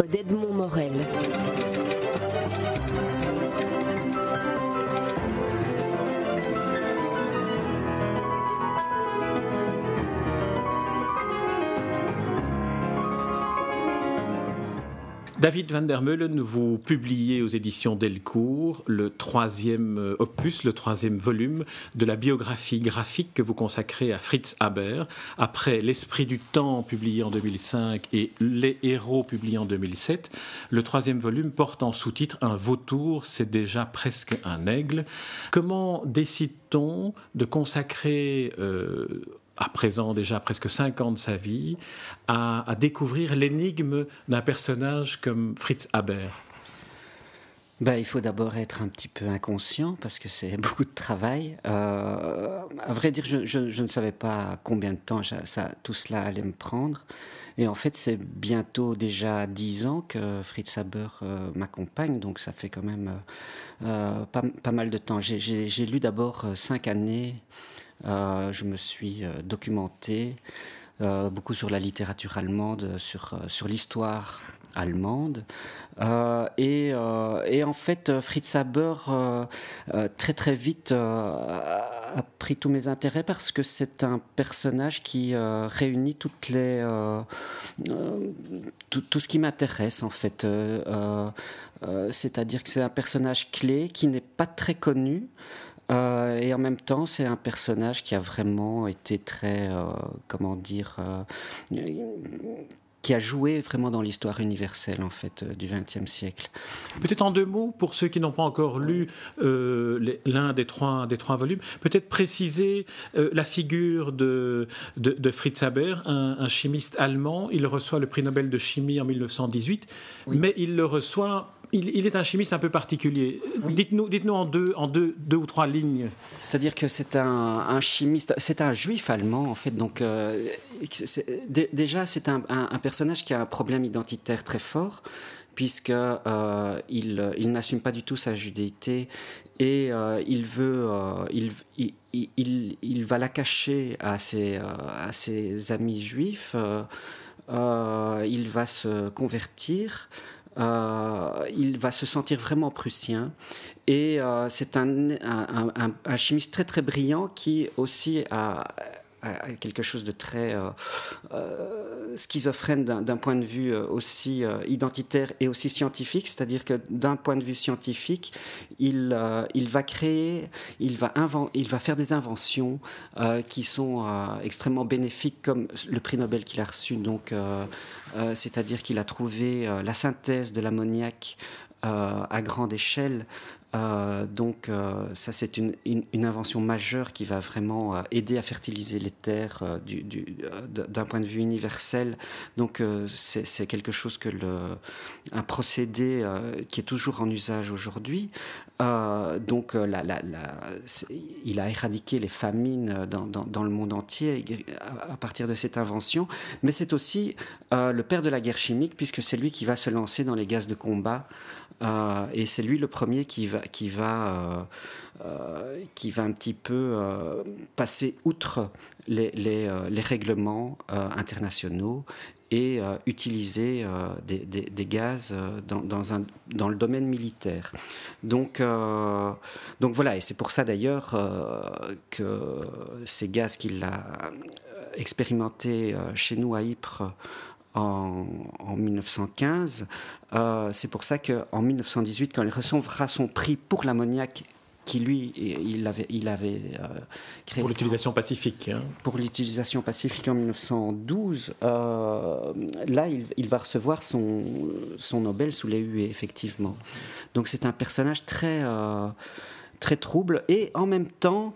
Reded David van der Meulen, vous publiez aux éditions Delcourt le troisième euh, opus, le troisième volume de la biographie graphique que vous consacrez à Fritz Haber, après L'Esprit du Temps publié en 2005 et Les Héros publié en 2007. Le troisième volume porte en sous-titre Un vautour, c'est déjà presque un aigle. Comment décide-t-on de consacrer euh, à présent déjà presque cinq ans de sa vie, à, découvrir l'énigme d'un personnage comme Fritz Haber ben, il faut d'abord être un petit peu inconscient parce que c'est beaucoup de travail. Euh, à vrai dire, je, ne savais pas combien de temps tout cela allait me prendre. Et en fait, c'est bientôt déjà dix ans que Fritz Haber euh, m'accompagne, donc ça fait quand même euh, pas, pas, mal de temps. J'ai lu d'abord cinq années je me suis euh, documenté euh, beaucoup sur la littérature allemande, sur, sur l'histoire allemande. et, et, en fait, Fritz Haber, très très vite, a pris tous mes intérêts parce que c'est un personnage qui réunit toutes les, tout, tout, ce qui m'intéresse en fait. C'est-à-dire que c'est un personnage clé qui n'est pas très connu. Euh, et en même temps, c'est un personnage qui a vraiment été très, euh, comment dire, euh, qui a joué vraiment dans l'histoire universelle en fait du XXe siècle. Peut-être en deux mots pour ceux qui n'ont pas encore lu l'un des trois des trois volumes, peut-être préciser la figure de, de, Fritz Haber, un, chimiste allemand. Il reçoit le prix Nobel de chimie en 1918, mais il le reçoit il, est un chimiste un peu particulier. Dites-nous, en deux, en deux, deux ou trois lignes. C'est-à-dire que c'est un, chimiste, c'est un juif allemand en fait. Donc euh, déjà, c'est un, personnage qui a un problème identitaire très fort puisque euh, il, n'assume pas du tout sa judéité et euh, il veut, il, il, va la cacher à ses, à ses amis juifs. il va se convertir. Euh, il va se sentir vraiment prussien. Et euh, c'est un, un, chimiste très très brillant qui aussi a quelque chose de très euh, euh, schizophrène d'un point de vue euh, aussi identitaire et aussi scientifique, c'est-à-dire que d'un point de vue scientifique, il, il va créer, il va, il va faire des inventions qui sont extrêmement bénéfiques, comme le prix Nobel qu'il a reçu, donc, c'est-à-dire qu'il a trouvé la synthèse de l'ammoniac à grande échelle euh, donc euh, ça c'est une, invention majeure qui va vraiment euh, aider à fertiliser les terres du, d'un point de vue universel. Donc c'est, quelque chose que le, un procédé qui est toujours en usage aujourd'hui. donc la, il a éradiqué les famines dans, le monde entier à, partir de cette invention. Mais c'est aussi le père de la guerre chimique puisque c'est lui qui va se lancer dans les gaz de combat. Et c'est lui le premier qui va qui va, euh, euh, qui va un petit peu euh, passer outre les, les, règlements internationaux et utiliser des, des, gaz dans, dans, un, dans, le domaine militaire. Donc, donc voilà, et c'est pour ça d'ailleurs que ces gaz qu'il a expérimentés chez nous à Ypres en, 1915. Euh, c'est pour ça qu'en 1918, quand il recevra son prix pour l'ammoniac qui lui, il avait, il avait euh, créé... Pour l'utilisation pacifique. Hein. Pour l'utilisation pacifique en 1912, euh, là, il, va recevoir son, son Nobel sous les huées, effectivement. Donc c'est un personnage très... très trouble et en même temps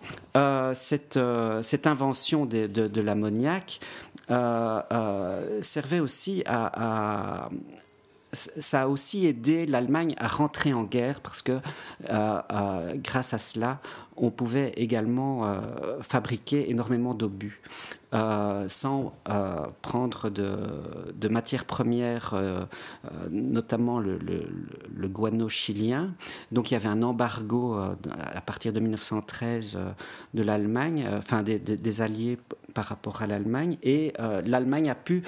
cette, cette invention de, de, de l'ammoniac servait aussi à, ça a aussi aidé l'Allemagne à rentrer en guerre parce que euh, grâce à cela, on pouvait également fabriquer énormément d'obus. sans prendre de, matières premières, notamment le, guano chilien. Donc il y avait un embargo à partir de 1913 de l'Allemagne, enfin des, alliés par rapport à l'Allemagne, et l'Allemagne a pu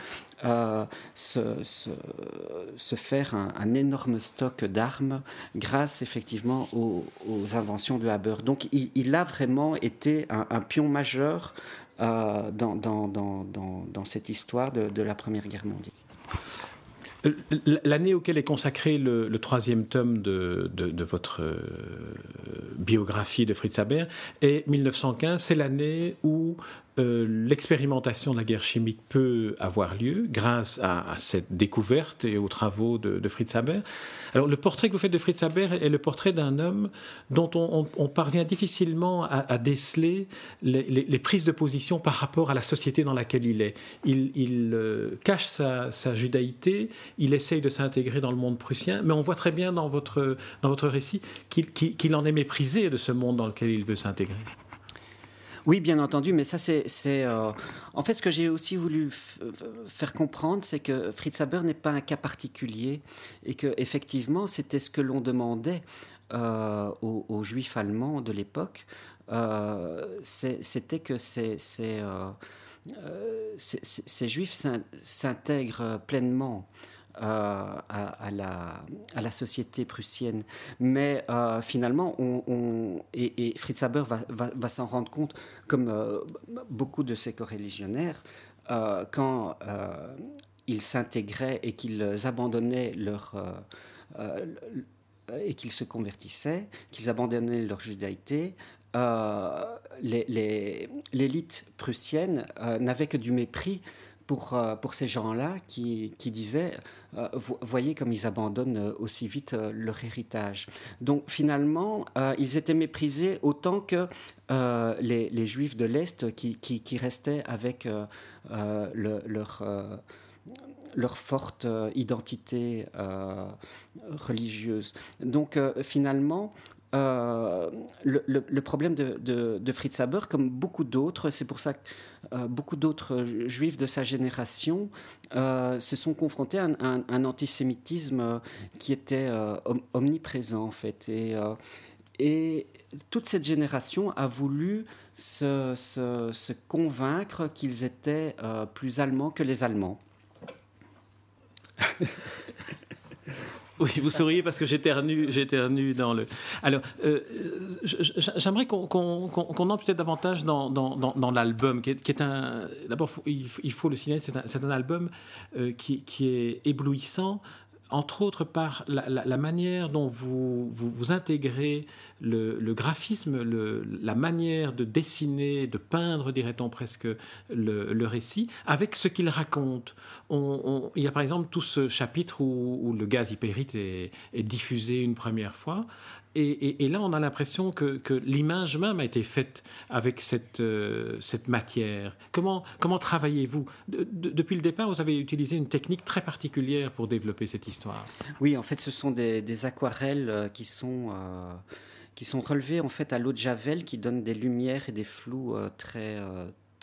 se, se, faire un, énorme stock d'armes grâce effectivement aux, inventions de Haber. Donc il, a vraiment été un, pion majeur euh, dans, cette histoire de, la Première Guerre mondiale. L'année auquel est consacré le, troisième tome de, votre euh, biographie de Fritz Haber est 1915. C'est l'année où euh, l'expérimentation de la guerre chimique peut avoir lieu grâce à, cette découverte et aux travaux de, Fritz Haber. Alors le portrait que vous faites de Fritz Haber est le portrait d'un homme dont on, parvient difficilement à, déceler les, prises de position par rapport à la société dans laquelle il est. Il, euh, cache sa, judaïté, il essaye de s'intégrer dans le monde prussien, mais on voit très bien dans votre, dans votre récit qu'il en est méprisé de ce monde dans lequel il veut s'intégrer. Oui, bien entendu, mais ça, c'est. Euh, en fait, ce que j'ai aussi voulu faire comprendre, c'est que Fritz Haber n'est pas un cas particulier et que, effectivement, c'était ce que l'on demandait euh, aux, juifs allemands de l'époque. Euh, c'était que ces, juifs s'intègrent pleinement à, la, société prussienne. Mais euh, finalement, et, Fritz Haber va, s'en rendre compte, comme euh, beaucoup de ses coreligionnaires, euh, quand ils s'intégraient et qu'ils abandonnaient leur et qu'ils se convertissaient, qu'ils abandonnaient leur judaïté, l'élite prussienne n'avait que du mépris pour, pour ces gens-là qui, qui disaient euh, voyez comme ils abandonnent euh, aussi vite euh, leur héritage. Donc finalement, ils étaient méprisés autant que les, juifs de l'Est qui, qui, restaient avec leur leur forte identité religieuse. Donc finalement, euh, le, problème de, Fritz Haber, comme beaucoup d'autres, c'est pour ça que euh, beaucoup d'autres juifs de sa génération euh, se sont confrontés à un, antisémitisme qui était omniprésent en fait. Et, toute cette génération a voulu se convaincre qu'ils étaient plus allemands que les Allemands. Oui, vous souriez parce que j'éternue, j'éternue dans le. Alors, euh, j'aimerais qu'on entre peut-être davantage dans, l'album, qui, est un. D'abord, il, faut le signaler, c'est un, album euh, qui, est éblouissant entre autres par la, manière dont vous, vous, intégrez le, graphisme, la manière de dessiner, de peindre, dirait-on presque, le, récit, avec ce qu'il raconte. il y a par exemple tout ce chapitre où, le gaz hypérite est, est, diffusé une première fois, et, là, on a l'impression que, l'image même a été faite avec cette, euh, matière. Comment, travaillez-vous Depuis le départ, vous avez utilisé une technique très particulière pour développer cette histoire. Oui, en fait, ce sont des, aquarelles euh, qui sont, euh, qui sont relevées en fait, à l'eau de Javel, qui donnent des lumières et des flous très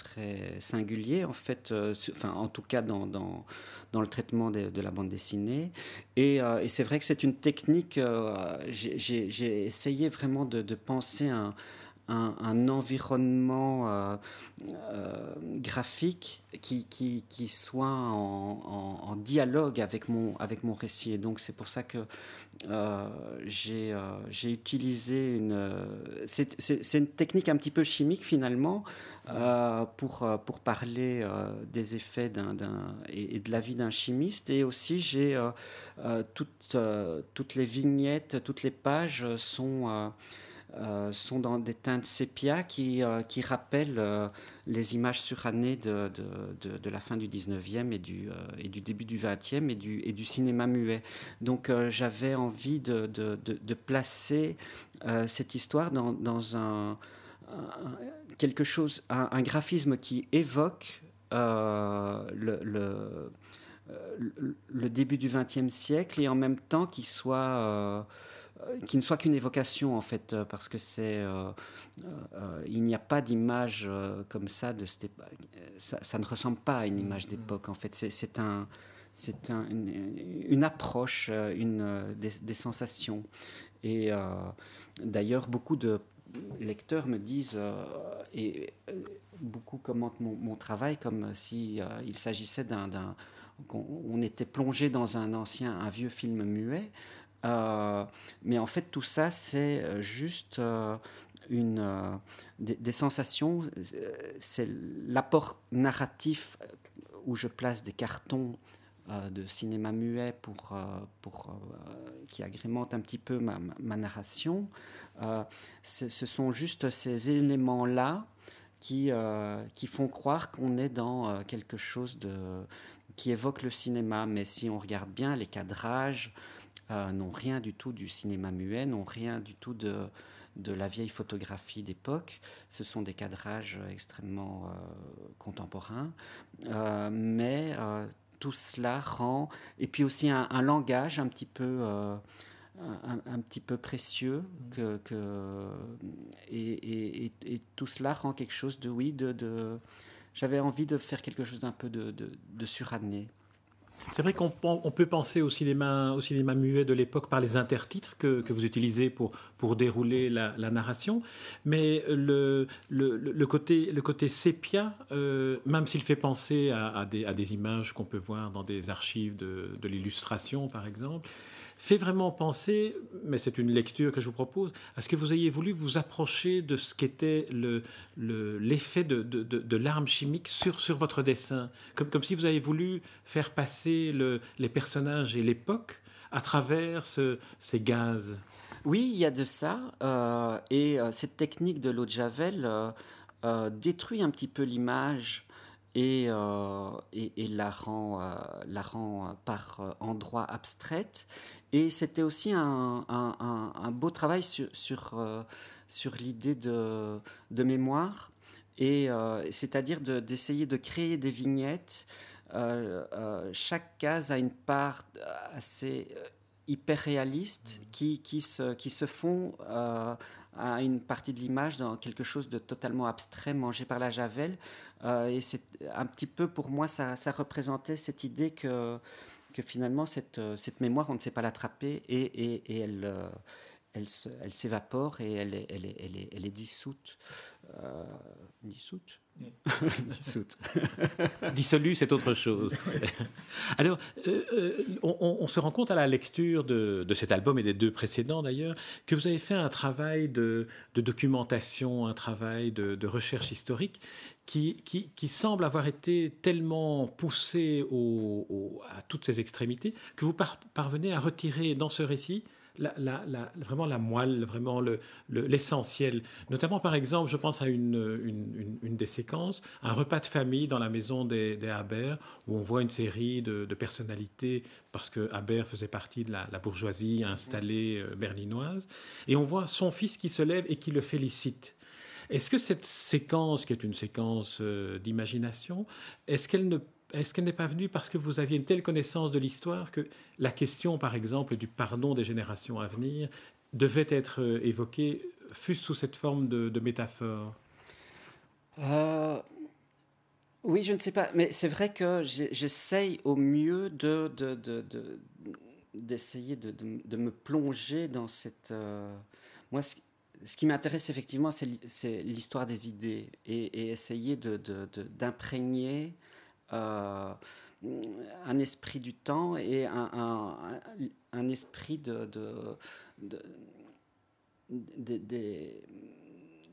très singulier, en fait, euh, enfin, en tout cas dans, dans, le traitement de, la bande dessinée. Et, euh, et c'est vrai que c'est une technique, euh, j'ai essayé vraiment de, penser un, un, environnement graphique qui, qui, qui soit en, en, dialogue avec mon, avec mon récit. Et donc c'est pour ça que euh, j'ai utilisé une... C'est une technique un petit peu chimique finalement pour, pour parler des effets d'un et, de la vie d'un chimiste. Et aussi j'ai toutes, toutes les vignettes, toutes les pages sont... Euh, sont dans des teintes sépia qui, euh, qui rappellent euh, les images surannées de, de, de, la fin du 19e et du, et du début du 20e et du, et du cinéma muet. Donc j'avais envie de, de, placer cette histoire dans, dans un, quelque chose, un, graphisme qui évoque le, le, le, début du XXe siècle et en même temps qui soit qui ne soit qu'une évocation en fait, parce que c'est, il n'y a pas d'image comme ça de ça, ça, ne ressemble pas à une image d'époque en fait. C'est un, c'est une, approche, une, des, sensations. Et d'ailleurs, beaucoup de lecteurs me disent et beaucoup commentent mon, travail comme si il s'agissait d'un, on, était plongé dans un ancien, un vieux film muet. Euh, mais en fait, tout ça, c'est euh, juste euh, une, des, sensations. C'est l'apport narratif où je place des cartons de cinéma muet pour, pour, qui agrémentent un petit peu ma, narration. ce sont juste ces éléments-là qui, qui font croire qu'on est dans quelque chose de, qui évoque le cinéma. Mais si on regarde bien, les cadrages euh, n'ont rien du tout du cinéma muet, n'ont rien du tout de, de la vieille photographie d'époque. Ce sont des cadrages extrêmement euh, contemporains. Euh, mais tout cela rend... Et puis aussi un, langage un petit peu... Un, petit peu précieux que, et, tout cela rend quelque chose de oui de, de j'avais envie de faire quelque chose d'un peu de, de, suranné. C'est vrai qu'on peut penser au cinéma, au cinéma muet de l'époque par les intertitres que, vous utilisez pour, dérouler la, narration, mais le, côté, sépia, euh, même s'il fait penser à, des, images qu'on peut voir dans des archives de l'illustration, par exemple, fait vraiment penser, mais c'est une lecture que je vous propose, à ce que vous ayez voulu vous approcher de ce qu'était l'effet le, de, l'arme chimique sur, votre dessin, comme, si vous avez voulu faire passer le, les personnages et l'époque à travers ce, ces gaz. Oui, il y a de ça, euh, et euh, cette technique de l'eau de Javel euh, détruit un petit peu l'image et, la, rend, la rend par endroits abstraite et c'était aussi un, beau travail sur, sur, euh, l'idée de, mémoire, et euh, c'est-à-dire d'essayer de, créer des vignettes. Euh, chaque case a une part assez hyper réaliste mmh. qui, qui, se, qui se font à une partie de l'image dans quelque chose de totalement abstrait mangé par la javel. et c'est un petit peu pour moi, ça, ça représentait cette idée que que finalement, cette, euh, cette mémoire, on ne sait pas l'attraper et, elle, euh, elle, elle s'évapore et elle est, elle est, elle est, elle est dissoute. Euh, dissoute Dissoute. Dissolu, c'est autre chose. Alors, on, on, se rend compte à la lecture de, de, cet album et des deux précédents d'ailleurs que vous avez fait un travail de, de documentation, un travail de, de recherche historique qui, qui, semble avoir été tellement poussé à toutes ces extrémités que vous parvenez à retirer dans ce récit la, vraiment la moelle, vraiment l'essentiel. Le, Notamment, par exemple, je pense à une, une, des séquences, un repas de famille dans la maison des, des Haber, où on voit une série de, personnalités, parce que Haber faisait partie de la, bourgeoisie installée euh, berlinoise, et on voit son fils qui se lève et qui le félicite. Est-ce que cette séquence, qui est une séquence euh, d'imagination, est-ce qu'elle ne est-ce qu'elle n'est pas venue parce que vous aviez une telle connaissance de l'histoire que la question, par exemple, du pardon des générations à venir devait être euh, évoquée, fût sous cette forme de, métaphore? Euh, Oui, je ne sais pas, mais c'est vrai que j'essaye au mieux de, d'essayer de, me plonger dans cette... moi, ce qui m'intéresse effectivement, c'est l'histoire des idées et, essayer d'imprégner euh, un esprit du temps et un, esprit de,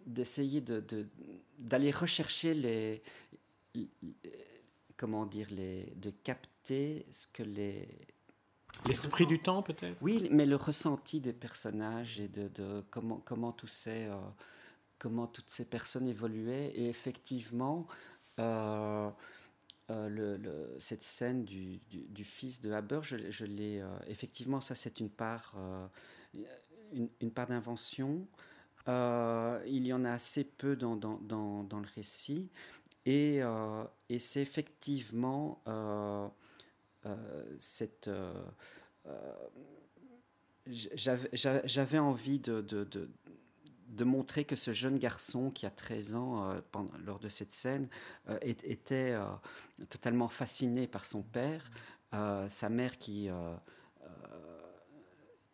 d'essayer d'aller rechercher les, comment dire les de capter ce que les L'esprit du temps, peut-être? Oui, mais le ressenti des personnages et de, comment, comment, tous ces, euh, comment toutes ces personnes évoluaient. Et effectivement, euh, euh, cette scène du, fils de Haber, je, l'ai. effectivement, ça, c'est une part, une, une, part d'invention. il y en a assez peu dans, dans, dans, le récit. Et, et c'est effectivement. Euh, cette, euh, euh, j'avais envie de, montrer que ce jeune garçon qui a 13 ans pendant, lors de cette scène était totalement fasciné par son père, sa mère qui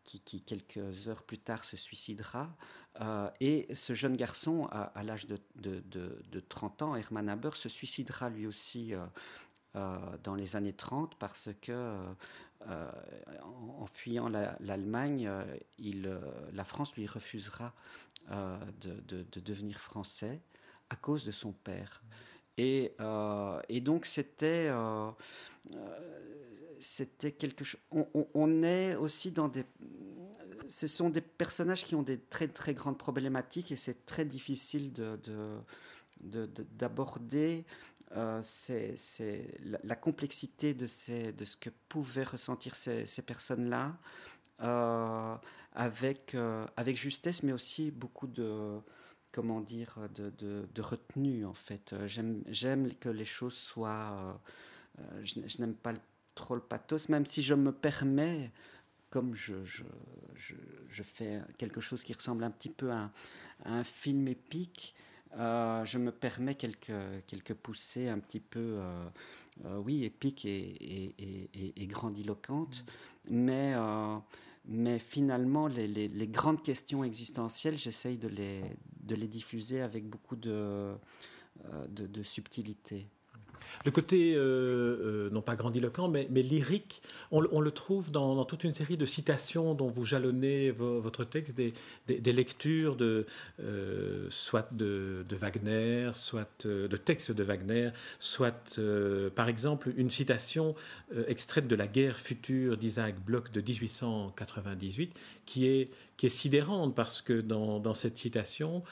qui, quelques heures plus tard se suicidera. Euh, et ce jeune garçon, à, l'âge de, de, 30 ans, Hermann Haber, se suicidera lui aussi euh, euh, dans les années 30 parce que, en, fuyant l'Allemagne, la France lui refusera de, devenir français à cause de son père. Et, et donc c'était c'était quelque chose. On, est aussi dans des. Ce sont des personnages qui ont des très très grandes problématiques et c'est très difficile de, d'aborder euh, la, complexité de, ces, de ce que pouvaient ressentir ces, ces personnes-là euh, avec, euh, avec justesse, mais aussi beaucoup de comment dire de, de, retenue en fait. J'aime, que les choses soient. je, je n'aime pas trop le pathos, même si je me permets, comme je, je, je, fais quelque chose qui ressemble un petit peu à, un film épique, euh, je me permets quelques, quelques poussées un petit peu, euh, euh, oui, épiques et, et, et, grandiloquentes, mais, mais finalement, les, les, les, grandes questions existentielles, j'essaye de les, de les diffuser avec beaucoup de, de, de subtilité. Le côté, euh, euh, non pas grandiloquent, mais, lyrique, on, le trouve dans, toute une série de citations dont vous jalonnez votre texte, des, lectures de, euh, soit de, Wagner, soit de textes de Wagner, soit, par exemple, une citation extraite de La guerre future d'Isaac Bloch de 1898, qui est qui est sidérante parce que dans, dans cette citation,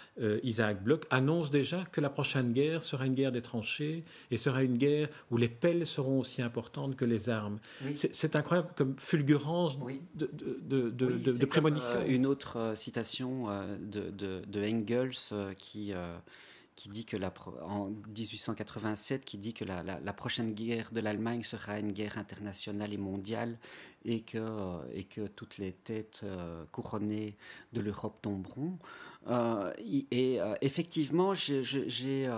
Isaac Bloch annonce déjà que la prochaine guerre sera une guerre des tranchées et sera une guerre où les pelles seront aussi importantes que les armes. C'est incroyable comme fulgurance de, de, de, de prémonition. Euh, une autre euh, citation de, de, Engels qui qui dit que la, en 1887, qui dit que la, la, prochaine guerre de l'Allemagne sera une guerre internationale et mondiale et que, euh, et que toutes les têtes euh, couronnées de l'Europe tomberont. Euh, et effectivement, j'ai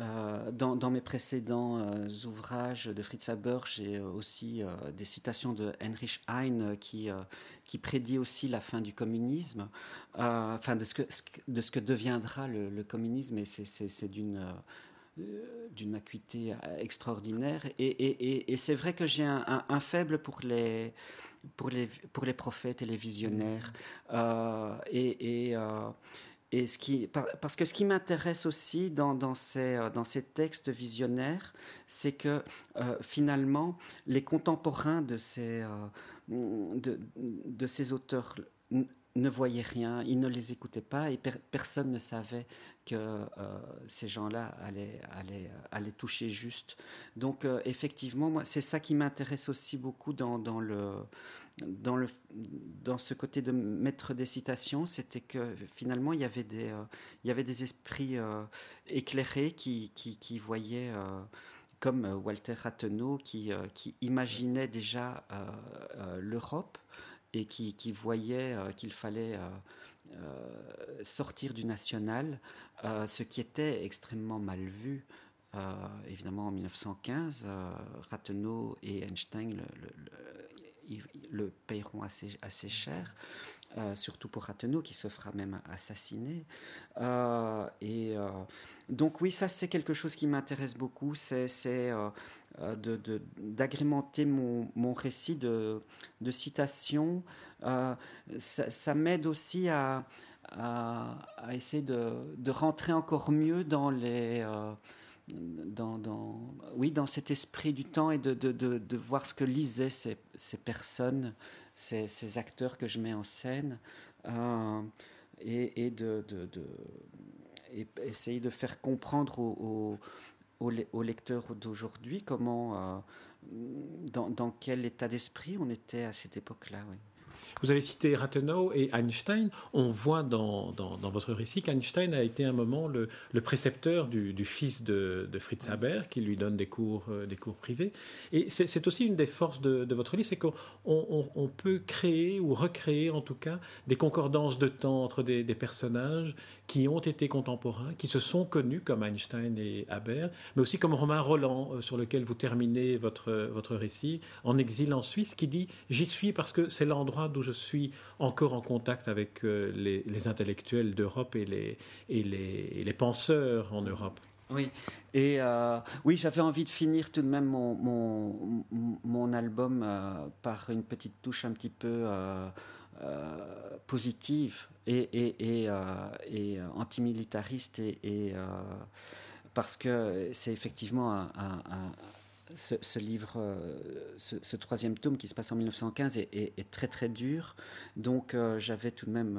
euh, dans, mes précédents euh, ouvrages de Fritz Haber, j'ai aussi euh, des citations de Heinrich Heine qui, qui prédit aussi la fin du communisme, enfin de ce, que, de ce que deviendra le, communisme, et c'est d'une d'une acuité extraordinaire. Et, et, et, c'est vrai que j'ai un, faible pour les, pour, les, pour les prophètes et les visionnaires. et et ce qui, parce que ce qui m'intéresse aussi dans, euh, ces textes visionnaires, c'est que euh, finalement, les contemporains de ces, euh, de, ces auteurs ne voyaient rien, ils ne les écoutaient pas et personne ne savait que euh, ces gens-là allaient, allaient, allaient, toucher juste. Donc euh, effectivement, c'est ça qui m'intéresse aussi beaucoup dans, dans, le, dans, le, dans ce côté de mettre des citations, c'était que finalement, il y avait des, euh, il y avait des esprits éclairés qui, qui, qui voyaient comme Walter Rathenau qui, qui imaginait déjà l'Europe et qui, qui voyait euh, qu'il fallait euh, euh, sortir du national, ce qui était extrêmement mal vu. évidemment, en 1915, Rathenau et Einstein le, le, paieront assez cher. Euh, surtout pour Rathenau qui se fera même assassiner. Euh, et euh, donc oui, ça c'est quelque chose qui m'intéresse beaucoup, c'est d'agrémenter mon, mon, récit de, de citations. ça, m'aide aussi à, à, essayer de, de, rentrer encore mieux dans les dans, oui, dans cet esprit du temps et de, de, de, voir ce que lisaient ces, ces personnes, ces, ces, acteurs que je mets en scène, euh, et, et de, et essayer de faire comprendre aux, aux, aux lecteurs d'aujourd'hui comment, euh, dans, dans, quel état d'esprit on était à cette époque-là. Oui. Vous avez cité Rathenau et Einstein. On voit dans, dans, votre récit qu'Einstein a été un moment le, le précepteur du, fils de, Fritz Haber, qui lui donne des cours, euh, des cours privés. Et c'est aussi une des forces de, votre livre, c'est qu'on on, peut créer ou recréer en tout cas des concordances de temps entre des, des, personnages qui ont été contemporains, qui se sont connus comme Einstein et Haber, mais aussi comme Romain Roland, euh, sur lequel vous terminez votre, votre récit, en exil en Suisse, qui dit J'y suis parce que c'est l'endroit d'où je suis encore en contact avec euh, les, intellectuels d'Europe et, les, et les, les, penseurs en Europe. Oui, et euh, oui, j'avais envie de finir tout de même mon, mon, mon album euh, par une petite touche un petit peu positive et, et, et, et antimilitariste et parce que c'est effectivement un, ce, livre, euh, ce, troisième tome qui se passe en 1915 est, très très dur. Donc euh, j'avais tout de même,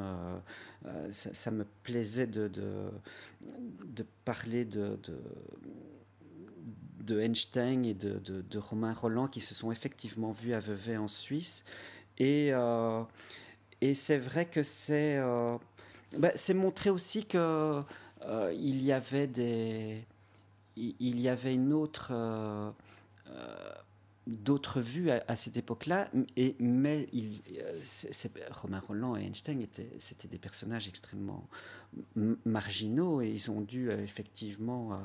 euh, ça, me plaisait de, de, parler de, de, Einstein et de, Romain Roland qui se sont effectivement vus à Vevey en Suisse. Et, et c'est vrai que c'est ben, c'est montrer aussi que il y avait des il y avait une autre euh, d'autres vues à, cette époque-là, mais il, euh, Romain Roland et Einstein étaient, c'était des personnages extrêmement marginaux et ils ont dû euh, effectivement.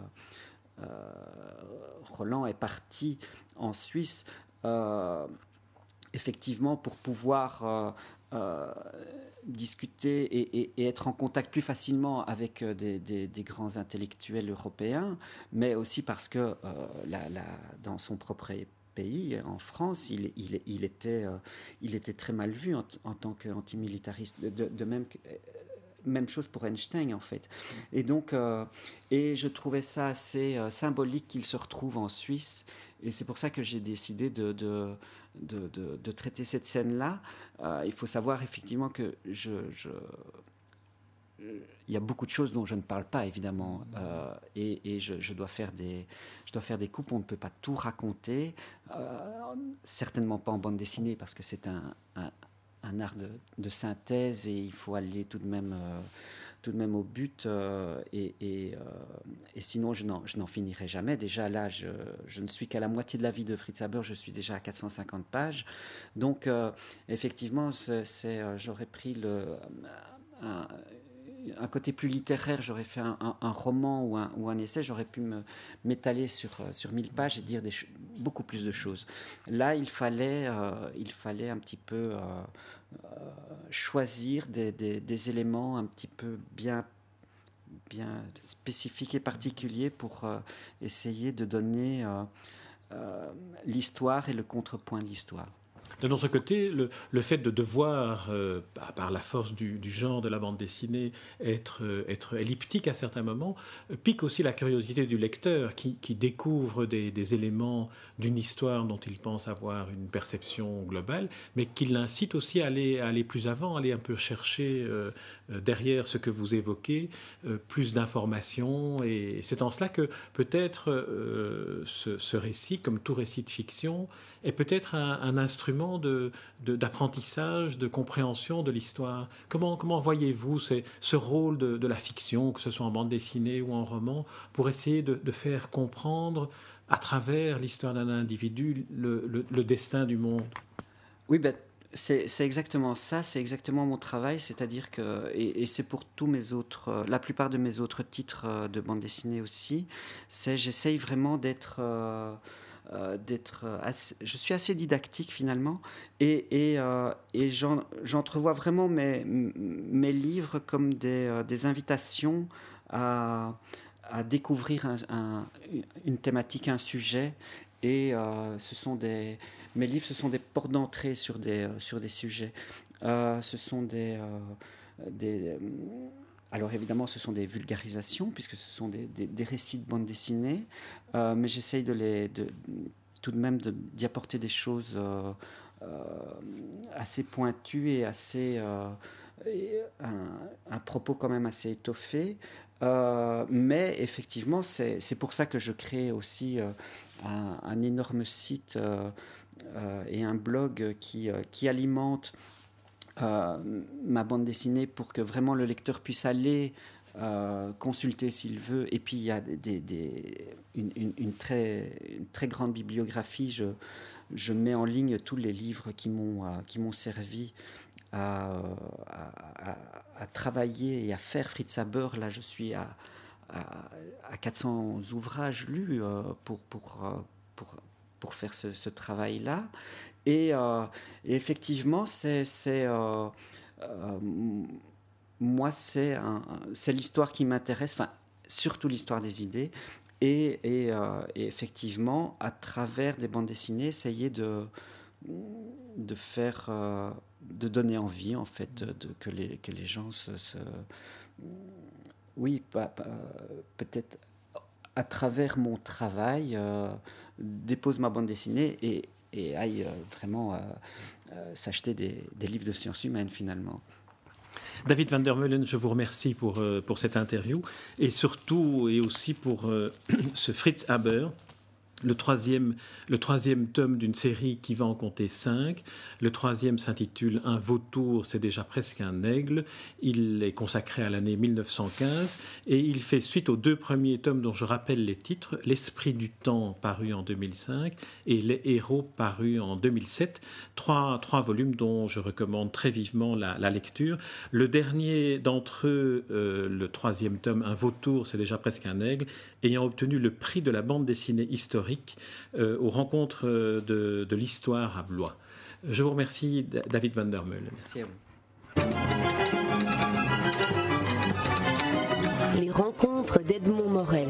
Roland est parti en Suisse effectivement pour pouvoir discuter et, être en contact plus facilement avec des, grands intellectuels européens, mais aussi parce que dans son propre pays, en France, il, il, était, très mal vu en, tant qu'antimilitariste. De, de même même chose pour Einstein en fait. Et donc, et je trouvais ça assez symbolique qu'il se retrouve en Suisse. Et c'est pour ça que j'ai décidé de, de, de, traiter cette scène-là. il faut savoir effectivement que je, il y a beaucoup de choses dont je ne parle pas évidemment et, et je, dois faire des je dois faire des coupes on ne peut pas tout raconter certainement pas en bande dessinée parce que c'est un art de, synthèse et il faut aller tout de même, euh, tout de même au but. Euh, euh, et, sinon, je n'en finirai jamais. Déjà, là, je, ne suis qu'à la moitié de la vie de Fritz Haber, je suis déjà à 450 pages. Donc, effectivement, j'aurais pris le, un côté plus littéraire, j'aurais fait un, roman ou un, un essai, j'aurais pu m'étaler sur, euh, sur 1000 pages et dire beaucoup plus de choses. Là, il fallait, euh, il fallait un petit peu euh, choisir des, des, éléments un petit peu bien, bien spécifiques et particuliers pour essayer de donner l'histoire et le contrepoint de l'histoire. De notre côté, le, fait de devoir, euh, par la force du, genre de la bande dessinée, être, euh, elliptique à certains moments, euh, pique aussi la curiosité du lecteur qui, découvre des, éléments d'une histoire dont il pense avoir une perception globale, mais qui l'incite aussi à aller, plus avant, à aller un peu chercher derrière ce que vous évoquez plus d'informations. Et c'est en cela que peut-être ce, récit, comme tout récit de fiction, est peut-être un instrument d'apprentissage, de, compréhension de l'histoire. Comment, comment voyez-vous ce rôle de, la fiction, que ce soit en bande dessinée ou en roman, pour essayer de, faire comprendre à travers l'histoire d'un individu le, destin du monde? Oui, ben, c'est exactement ça, c'est exactement mon travail, c'est-à-dire que, et, c'est pour tous mes autres, la plupart de mes autres titres euh, de bande dessinée aussi, c'est j'essaye vraiment d'être... Euh, euh, d'être. Je suis assez didactique finalement, et, et, euh, et j'entrevois vraiment mes, mes livres comme des, euh, des invitations à, à découvrir un, une thématique, un sujet. Et ce sont des, mes livres, ce sont des portes d'entrée sur des, sur des sujets. ce sont des alors évidemment, ce sont des vulgarisations, puisque ce sont des, récits de bande dessinée, euh, mais j'essaye de les, tout de même d'y apporter des choses euh, euh, assez pointues et assez... un, propos quand même assez étoffé. mais effectivement, c'est pour ça que je crée aussi un, un, énorme site et un blog qui, qui alimente ma bande dessinée pour que vraiment le lecteur puisse aller consulter s'il veut. Et puis il y a une, très, grande bibliographie. Je, mets en ligne tous les livres qui m'ont m'ont servi à, travailler et à faire Fritz Haber. Là, je suis à, à 400 ouvrages lus euh, euh, pour, faire ce, travail-là. Et, euh, et, effectivement, c'est moi, c'est l'histoire qui m'intéresse, surtout l'histoire des idées. Et, et, effectivement, à travers des bandes dessinées, essayer de, de faire, de donner envie, en fait, de, que, les, que les gens se, se oui, peut-être à travers mon travail, euh, dépose ma bande dessinée et, aille euh, vraiment euh, s'acheter des, livres de sciences humaines finalement. David Van der Meulen, je vous remercie pour, pour cette interview et surtout et aussi pour ce Fritz Haber le troisième, le troisième tome d'une série qui va en compter cinq. Le troisième s'intitule Un vautour, c'est déjà presque un aigle. Il est consacré à l'année 1915 et il fait suite aux deux premiers tomes dont je rappelle les titres L'Esprit du temps paru en 2005 et Les Héros paru en 2007. Trois, trois volumes dont je recommande très vivement la, lecture. Le dernier d'entre eux, euh, le troisième tome, Un vautour, c'est déjà presque un aigle, ayant obtenu le prix de la bande dessinée historique euh, aux rencontres euh, de, l'histoire à Blois. Je vous remercie, David Van der Meulen. Merci à vous. Les rencontres d'Edmond Morel.